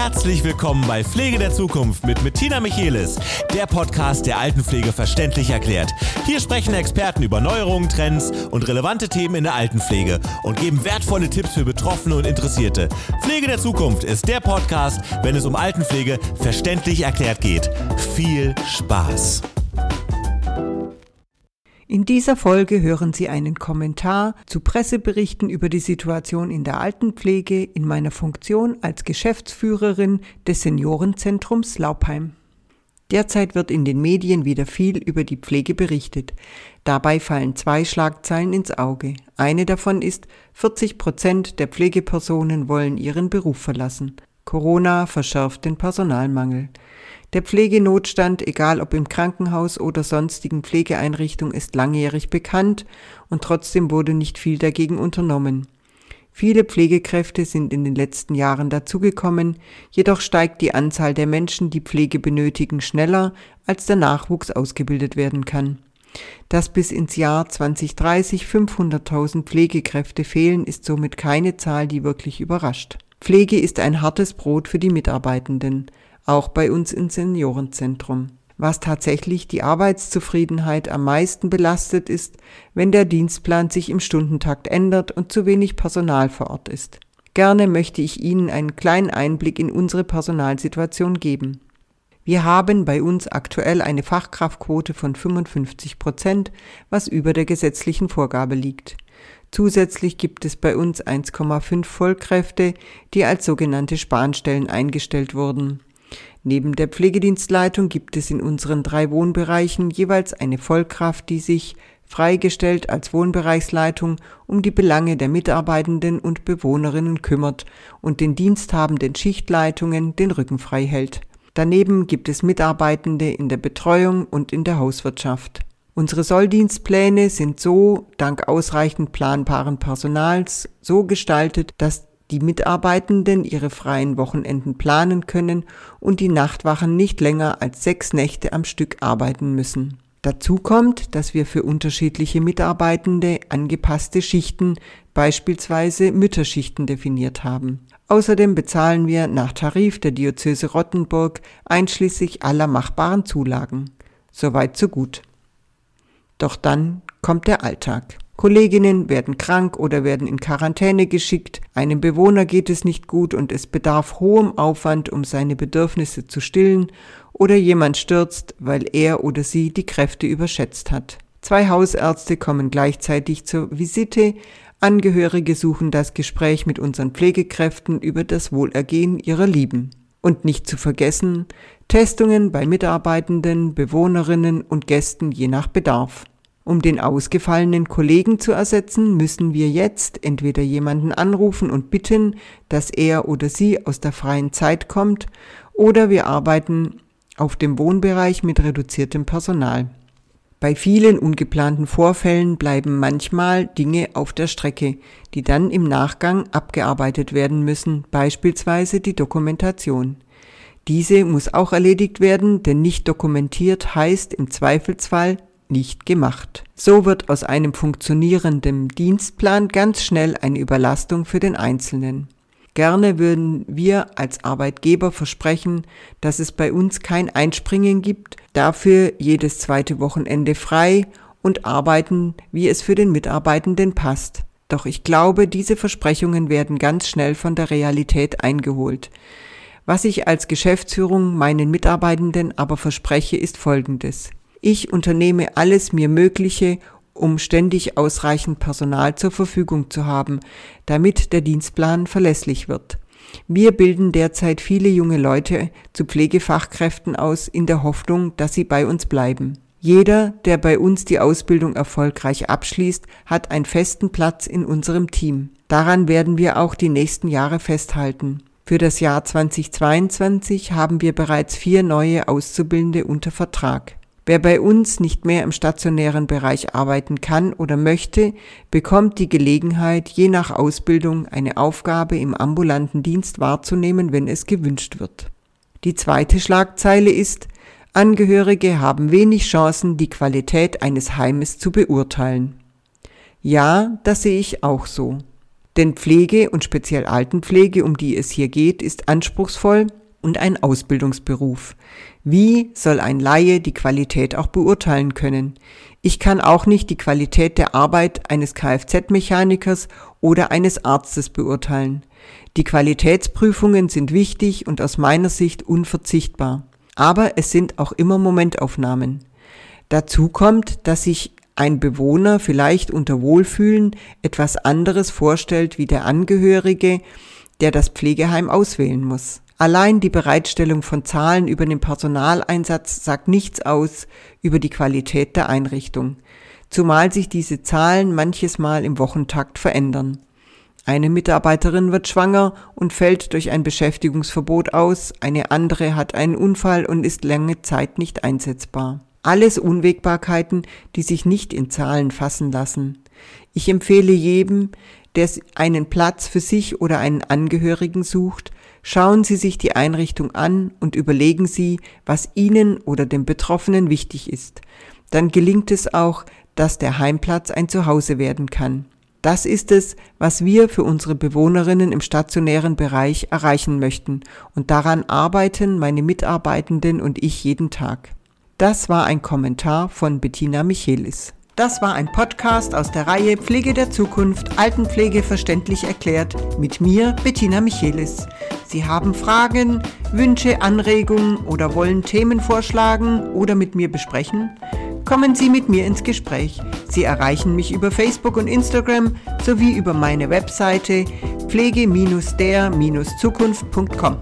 Herzlich willkommen bei Pflege der Zukunft mit Bettina Michelis, der Podcast, der Altenpflege verständlich erklärt. Hier sprechen Experten über Neuerungen, Trends und relevante Themen in der Altenpflege und geben wertvolle Tipps für Betroffene und Interessierte. Pflege der Zukunft ist der Podcast, wenn es um Altenpflege verständlich erklärt geht. Viel Spaß! In dieser Folge hören Sie einen Kommentar zu Presseberichten über die Situation in der Altenpflege in meiner Funktion als Geschäftsführerin des Seniorenzentrums Laubheim. Derzeit wird in den Medien wieder viel über die Pflege berichtet. Dabei fallen zwei Schlagzeilen ins Auge. Eine davon ist, 40 Prozent der Pflegepersonen wollen ihren Beruf verlassen. Corona verschärft den Personalmangel. Der Pflegenotstand, egal ob im Krankenhaus oder sonstigen Pflegeeinrichtungen, ist langjährig bekannt und trotzdem wurde nicht viel dagegen unternommen. Viele Pflegekräfte sind in den letzten Jahren dazugekommen, jedoch steigt die Anzahl der Menschen, die Pflege benötigen, schneller, als der Nachwuchs ausgebildet werden kann. Dass bis ins Jahr 2030 500.000 Pflegekräfte fehlen, ist somit keine Zahl, die wirklich überrascht. Pflege ist ein hartes Brot für die Mitarbeitenden auch bei uns im Seniorenzentrum. Was tatsächlich die Arbeitszufriedenheit am meisten belastet ist, wenn der Dienstplan sich im Stundentakt ändert und zu wenig Personal vor Ort ist. Gerne möchte ich Ihnen einen kleinen Einblick in unsere Personalsituation geben. Wir haben bei uns aktuell eine Fachkraftquote von 55 Prozent, was über der gesetzlichen Vorgabe liegt. Zusätzlich gibt es bei uns 1,5 Vollkräfte, die als sogenannte Spanstellen eingestellt wurden. Neben der Pflegedienstleitung gibt es in unseren drei Wohnbereichen jeweils eine Vollkraft, die sich, freigestellt als Wohnbereichsleitung, um die Belange der Mitarbeitenden und Bewohnerinnen kümmert und den diensthabenden Schichtleitungen den Rücken frei hält. Daneben gibt es Mitarbeitende in der Betreuung und in der Hauswirtschaft. Unsere Solldienstpläne sind so, dank ausreichend planbaren Personals, so gestaltet, dass die Mitarbeitenden ihre freien Wochenenden planen können und die Nachtwachen nicht länger als sechs Nächte am Stück arbeiten müssen. Dazu kommt, dass wir für unterschiedliche Mitarbeitende angepasste Schichten, beispielsweise Mütterschichten definiert haben. Außerdem bezahlen wir nach Tarif der Diözese Rottenburg einschließlich aller machbaren Zulagen. Soweit so gut. Doch dann kommt der Alltag. Kolleginnen werden krank oder werden in Quarantäne geschickt, einem Bewohner geht es nicht gut und es bedarf hohem Aufwand, um seine Bedürfnisse zu stillen, oder jemand stürzt, weil er oder sie die Kräfte überschätzt hat. Zwei Hausärzte kommen gleichzeitig zur Visite, Angehörige suchen das Gespräch mit unseren Pflegekräften über das Wohlergehen ihrer Lieben. Und nicht zu vergessen, Testungen bei Mitarbeitenden, Bewohnerinnen und Gästen je nach Bedarf. Um den ausgefallenen Kollegen zu ersetzen, müssen wir jetzt entweder jemanden anrufen und bitten, dass er oder sie aus der freien Zeit kommt, oder wir arbeiten auf dem Wohnbereich mit reduziertem Personal. Bei vielen ungeplanten Vorfällen bleiben manchmal Dinge auf der Strecke, die dann im Nachgang abgearbeitet werden müssen, beispielsweise die Dokumentation. Diese muss auch erledigt werden, denn nicht dokumentiert heißt im Zweifelsfall nicht gemacht. So wird aus einem funktionierenden Dienstplan ganz schnell eine Überlastung für den Einzelnen. Gerne würden wir als Arbeitgeber versprechen, dass es bei uns kein Einspringen gibt, dafür jedes zweite Wochenende frei und arbeiten, wie es für den Mitarbeitenden passt. Doch ich glaube, diese Versprechungen werden ganz schnell von der Realität eingeholt. Was ich als Geschäftsführung meinen Mitarbeitenden aber verspreche, ist Folgendes. Ich unternehme alles mir Mögliche, um ständig ausreichend Personal zur Verfügung zu haben, damit der Dienstplan verlässlich wird. Wir bilden derzeit viele junge Leute zu Pflegefachkräften aus, in der Hoffnung, dass sie bei uns bleiben. Jeder, der bei uns die Ausbildung erfolgreich abschließt, hat einen festen Platz in unserem Team. Daran werden wir auch die nächsten Jahre festhalten. Für das Jahr 2022 haben wir bereits vier neue Auszubildende unter Vertrag. Wer bei uns nicht mehr im stationären Bereich arbeiten kann oder möchte, bekommt die Gelegenheit, je nach Ausbildung eine Aufgabe im ambulanten Dienst wahrzunehmen, wenn es gewünscht wird. Die zweite Schlagzeile ist, Angehörige haben wenig Chancen, die Qualität eines Heimes zu beurteilen. Ja, das sehe ich auch so. Denn Pflege und speziell Altenpflege, um die es hier geht, ist anspruchsvoll und ein Ausbildungsberuf. Wie soll ein Laie die Qualität auch beurteilen können? Ich kann auch nicht die Qualität der Arbeit eines Kfz-Mechanikers oder eines Arztes beurteilen. Die Qualitätsprüfungen sind wichtig und aus meiner Sicht unverzichtbar. Aber es sind auch immer Momentaufnahmen. Dazu kommt, dass sich ein Bewohner vielleicht unter Wohlfühlen etwas anderes vorstellt wie der Angehörige, der das Pflegeheim auswählen muss. Allein die Bereitstellung von Zahlen über den Personaleinsatz sagt nichts aus über die Qualität der Einrichtung, zumal sich diese Zahlen manches Mal im Wochentakt verändern. Eine Mitarbeiterin wird schwanger und fällt durch ein Beschäftigungsverbot aus, eine andere hat einen Unfall und ist lange Zeit nicht einsetzbar. Alles Unwägbarkeiten, die sich nicht in Zahlen fassen lassen. Ich empfehle jedem, der einen Platz für sich oder einen Angehörigen sucht, Schauen Sie sich die Einrichtung an und überlegen Sie, was Ihnen oder dem Betroffenen wichtig ist. Dann gelingt es auch, dass der Heimplatz ein Zuhause werden kann. Das ist es, was wir für unsere Bewohnerinnen im stationären Bereich erreichen möchten, und daran arbeiten meine Mitarbeitenden und ich jeden Tag. Das war ein Kommentar von Bettina Michelis. Das war ein Podcast aus der Reihe Pflege der Zukunft, Altenpflege verständlich erklärt mit mir, Bettina Michelis. Sie haben Fragen, Wünsche, Anregungen oder wollen Themen vorschlagen oder mit mir besprechen? Kommen Sie mit mir ins Gespräch. Sie erreichen mich über Facebook und Instagram sowie über meine Webseite pflege-der-zukunft.com.